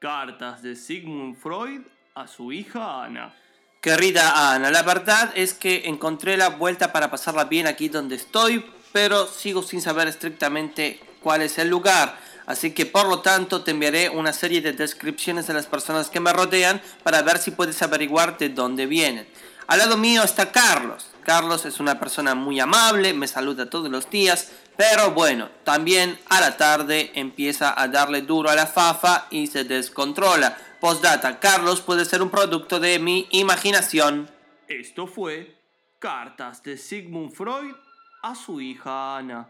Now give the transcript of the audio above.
Cartas de Sigmund Freud a su hija Ana. Querida Ana, la verdad es que encontré la vuelta para pasarla bien aquí donde estoy, pero sigo sin saber estrictamente cuál es el lugar. Así que por lo tanto te enviaré una serie de descripciones de las personas que me rodean para ver si puedes averiguar de dónde vienen. Al lado mío está Carlos. Carlos es una persona muy amable, me saluda todos los días, pero bueno, también a la tarde empieza a darle duro a la fafa y se descontrola. Postdata, Carlos puede ser un producto de mi imaginación. Esto fue Cartas de Sigmund Freud a su hija Ana.